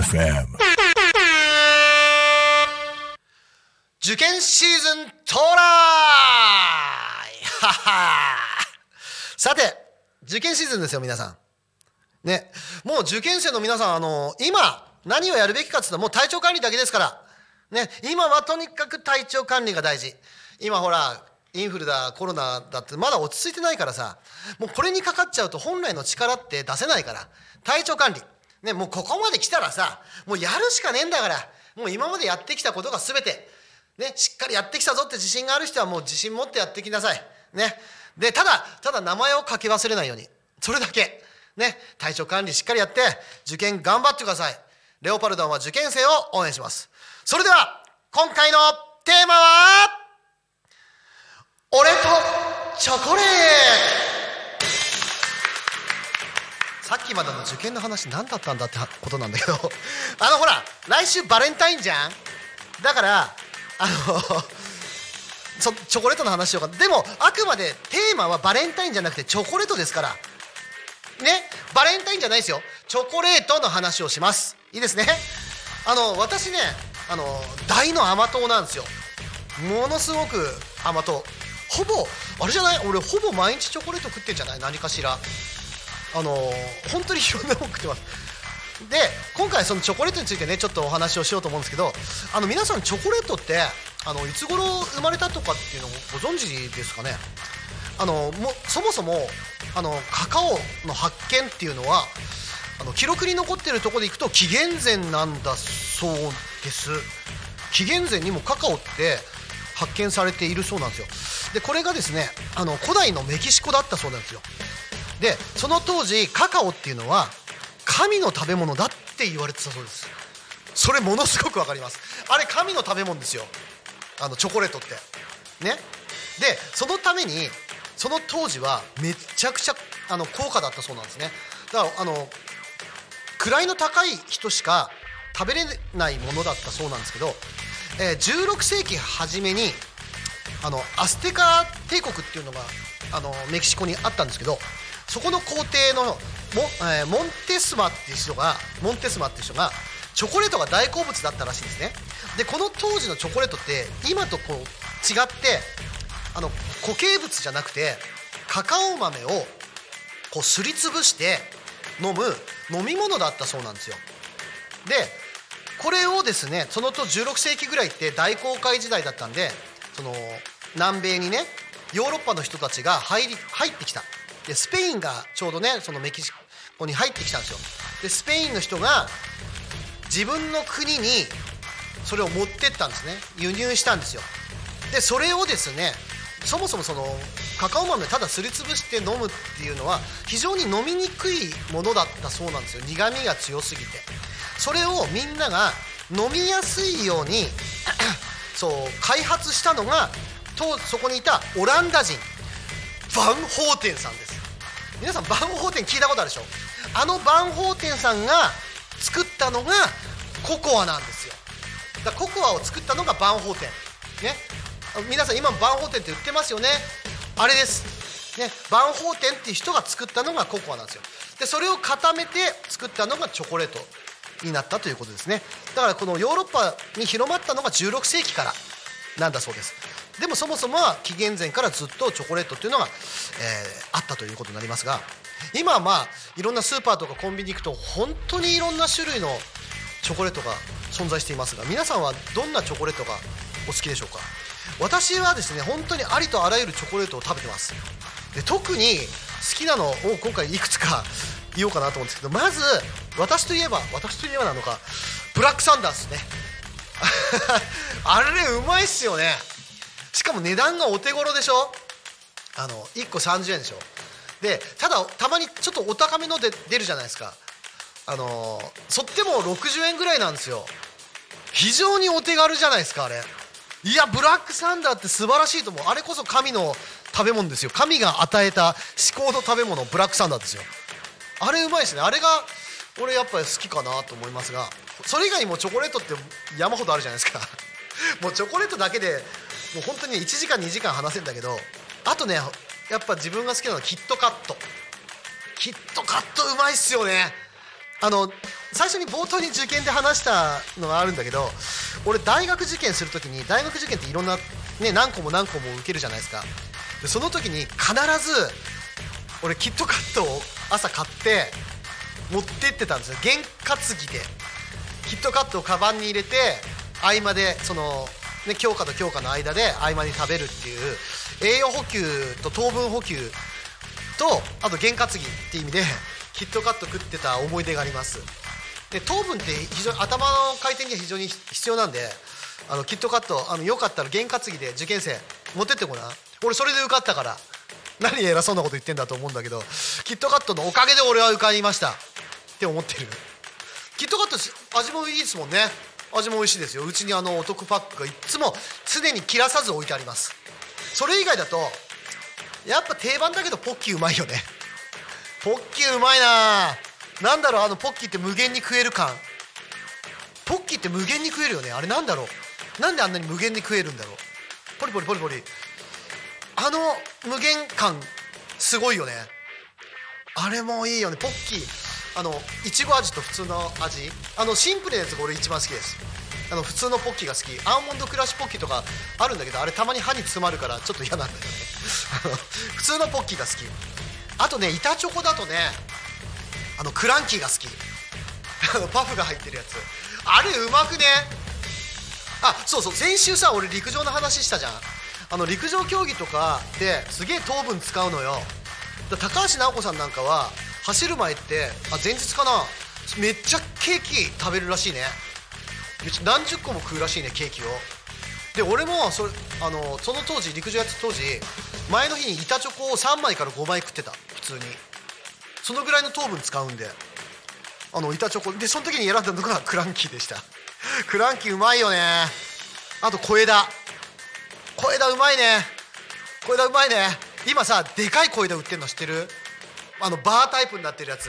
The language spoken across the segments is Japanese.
FM. 受験シーズン到来。さて受験シーズンですよ皆さん。ねもう受験生の皆さんあの今何をやるべきかっていうともう体調管理だけですから。ね今はとにかく体調管理が大事。今ほらインフルだコロナだってまだ落ち着いてないからさもうこれにかかっちゃうと本来の力って出せないから体調管理ねもうここまで来たらさもうやるしかねえんだからもう今までやってきたことが全てね、しっかりやってきたぞって自信がある人はもう自信持ってやってきなさい。ね。で、ただ、ただ名前を書き忘れないように。それだけ。ね。体調管理しっかりやって、受験頑張ってください。レオパルドンは受験生を応援します。それでは、今回のテーマは、俺とチョコレート。さっきまでの受験の話何だったんだってことなんだけど。あのほら来週バレンタインじゃん。だからあの チョコレートの話しようかでもあくまでテーマはバレンタインじゃなくてチョコレートですから。ね？バレンタインじゃないですよ。チョコレートの話をします。いいですね？あの私ねあの大の甘党なんですよ。ものすごく甘党。ほぼあれじゃない？俺ほぼ毎日チョコレート食ってんじゃない？何かしら。あの本当にいろんなもの食ってます。で今回そのチョコレートについてねちょっとお話をしようと思うんですけどあの皆さんチョコレートってあのいつ頃生まれたとかっていうのをご存知ですかね？あのもそもそもあのカカオの発見っていうのはあの記録に残ってるところでいくと紀元前なんだそうです。紀元前にもカカオって発見されているそうなんですよ。でこれがですねあの古代のメキシコだったそうなんですよ。でその当時カカオっていうのは神の食べ物だって言われてたそうです。それものすごくわかります。あれ神の食べ物ですよ。あのチョコレートって。ね。でそのためにその当時はめちゃくちゃあの高価だったそうなんですね。だからあの位の高い人しか食べれないものだったそうなんですけど、えー16世紀初めにあのアステカ帝国っていうのがあのメキシコにあったんですけどそこの皇帝のモ,、えーモンテスマっていう人がモンテスマっていう人がチョコレートが大好物だったらしいんですね。でこの当時のチョコレートって今とこう違ってあの固形物じゃなくてカカオ豆をこうすりつぶして飲む飲み物だったそうなんですよ。でこれをですねそのと16世紀ぐらいって大航海時代だったんでその南米にねヨーロッパの人たちが入り入ってきた。でスペインがちょうどねそのメキシコに入ってきたんですよ。でスペインの人が自分の国にそれを持ってったんですね。輸入したんですよ。でそれをですねそもそもそのカカオ豆ただすりつぶして飲むっていうのは非常に飲みにくいものだったそうなんですよ。苦味が強すぎて。それをみんなが飲みやすいようにそう開発したのがとそこにいたオランダ人バンホーテンさんです皆さんバンホーテン聞いたことあるでしょ？あのバンホーテンさんが作ったのがココアなんですよ。だココアを作ったのがバンホーテン。ね？皆さん今バンホーテンって売ってますよね？あれです。ね？バンホーテンっていう人が作ったのがココアなんですよ。でそれを固めて作ったのがチョコレート。になったということですね。だからこのヨーロッパに広まったのが16世紀からなんだそうです。でもそもそもは紀元前からずっとチョコレートっていうのが、えーあったということになりますが今はまあいろんなスーパーとかコンビニ行くと本当にいろんな種類のチョコレートが存在していますが皆さんはどんなチョコレートがお好きでしょうか？私はですね本当にありとあらゆるチョコレートを食べてます。で特に好きなのを今回いくつか言おうかなと思うんですけどまず私といえば私といえばなのかブラックサンダーですね。あれうまいっすよね。しかも値段がお手頃でしょ？あの1個30円でしょ？でただたまにちょっとお高めので出るじゃないですか。あのそっても60円ぐらいなんですよ。非常にお手軽じゃないですかあれ。いやブラックサンダーって素晴らしいと思う。あれこそ神の食べ物ですよ。神が与えた至高の食べ物ブラックサンダーですよ。あれうまいですね。あれが俺やっぱり好きかなと思いますがそれ以外にもチョコレートって山ほどあるじゃないですか。もうチョコレートだけでもう本当に1時間2時間話せるんだけどあとねやっぱ自分が好きなのはキットカット。キットカットうまいっすよね。あの最初に冒頭に受験で話したのがあるんだけど俺大学受験するときに大学受験っていろんな、ね、何個も何個も受けるじゃないですか。でその時に必ず俺キットカットを朝買って持ってってたんですよ。験担ぎで。キットカットをカバンに入れて合間でその、ね、教科と教科の間で合間に食べるっていう栄養補給と糖分補給とあと験担ぎっていう意味でキットカット食ってた思い出があります。で糖分って非常に頭の回転には非常に必要なんであのキットカットあのよかったら験担ぎで受験生持ってってごらん。俺それで受かったから。何偉そうなこと言ってんだと思うんだけどキットカットのおかげで俺は受かりました。って思ってる。キットカット味もいいですもんね。味も美味しいですよ。うちにあのお得パックがいつも常に切らさず置いてあります。それ以外だとやっぱ定番だけどポッキーうまいよね。ポッキーうまいな。なんだろうあのポッキーって無限に食える感。ポッキーって無限に食えるよね。あれなんだろう。なんであんなに無限に食えるんだろう。ポリポリポリポリ。あの無限感すごいよね。あれもいいよね。ポッキー。あのいちご味と普通の味。あのシンプルなやつが俺一番好きです。あの普通のポッキーが好き。アーモンドクラッシュポッキーとかあるんだけどあれたまに歯に詰まるからちょっと嫌なんだよね。普通のポッキーが好き。あとね板チョコだとねあのクランキーが好き。あのパフが入ってるやつ。あれうまくね？あそうそう。先週さ俺陸上の話したじゃん。あの陸上競技とかですげえ糖分使うのよ。高橋尚子さんなんかは走る前ってあ前日かなめっちゃケーキ食べるらしいね。何十個も食うらしいねケーキを。で俺もそれあのその当時陸上やってた当時前の日に板チョコを3枚から5枚食ってた。普通に。そのぐらいの糖分使うんで。あの板チョコ。でその時に選んだのがクランキーでした。クランキーうまいよね。あと小枝。小枝うまいね。小枝うまいね。今さでかい小枝売ってるの知ってる？あのバータイプになってるやつ。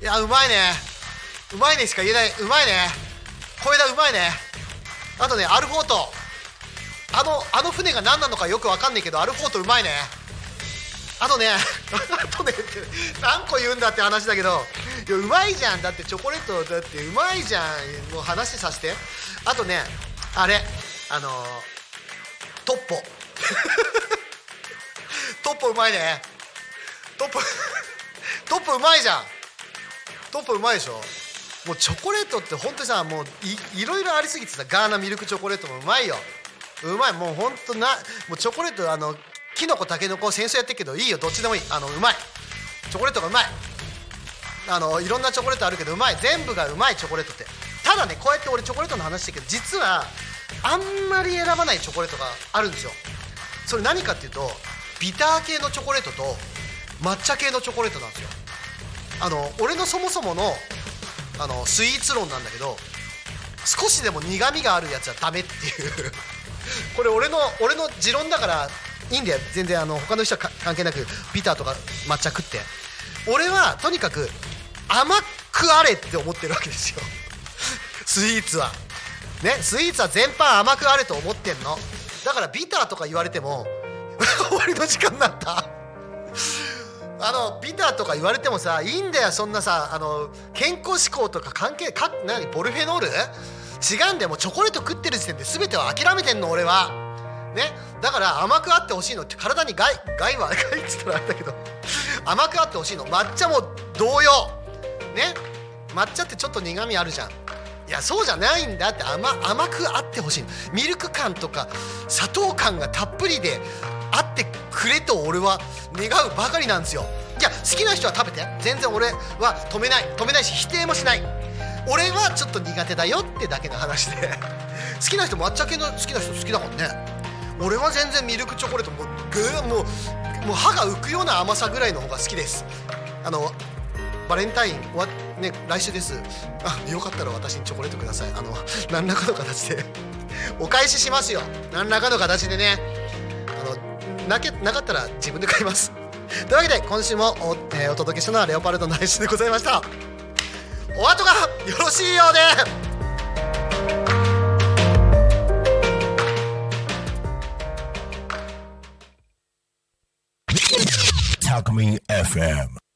いやうまいね。うまいねしか言えない。うまいね。小枝うまいね。あとねアルフォート。あのあの船が何なのかよくわかんないけどアルフォートうまいね。あとね あとねって何個言うんだって話だけどいやうまいじゃん。だってチョコレートだってうまいじゃん。もう話させて。あとねあれあのー、トッポ。トッポうまいね。トッポ トッポうまいじゃん。トッポうまいでしょ。もうチョコレートって本当にさもういいろいろありすぎてさガーナミルクチョコレートもうまいよ。うまい。もうほんとなもうチョコレートあのきのこたけのこ戦争やってるけどいいよ。どっちでもいい。あのうまい。チョコレートがうまい。あのいろんなチョコレートあるけどうまい。全部がうまいチョコレートって。ただねこうやって俺チョコレートの話してるけど実はあんまり選ばないチョコレートがあるんですよ。それ何かっていうとビター系のチョコレートと抹茶系のチョコレートなんですよ。あの俺のそもそものあのスイーツ論なんだけど少しでも苦みがあるやつはダメっていう。これ俺の俺の持論だからいいんだよ。全然あの他の人は関係なくビターとか抹茶食って。俺はとにかく甘くあれって思ってるわけですよ。スイーツは。ねスイーツは全般甘くあれと思ってんの。だからビターとか言われても 終わりの時間になった あのビターとか言われてもさいいんだよそんなさあの健康志向とか関係か何ポルフェノール？違うんだよもうチョコレート食ってる時点で全てを諦めてんの俺は。ねだから甘くあってほしいの。って体に害害は 害っつったらあれだけど。甘くあってほしいの。抹茶も同様。ね抹茶ってちょっと苦みあるじゃん。いやそうじゃないんだって甘甘くあってほしいミルク感とか砂糖感がたっぷりであってくれと俺は願うばかりなんですよ。いや好きな人は食べて。全然俺は止めない。止めないし否定もしない。俺はちょっと苦手だよってだけの話で。好きな人抹茶系の好きな人好きだもんね。俺は全然ミルクチョコレートもうぐーもうもう歯が浮くような甘さぐらいの方が好きです。あのバレンタインわね来週です。あよかったら私にチョコレートください。あの何らかの形で。お返ししますよ。何らかの形でね。あのなけなかったら自分で買います。というわけで今週もお,、えー、お届けしたのはレオパルトの愛しでございました。お後がよろしいようで、Talk Me FM.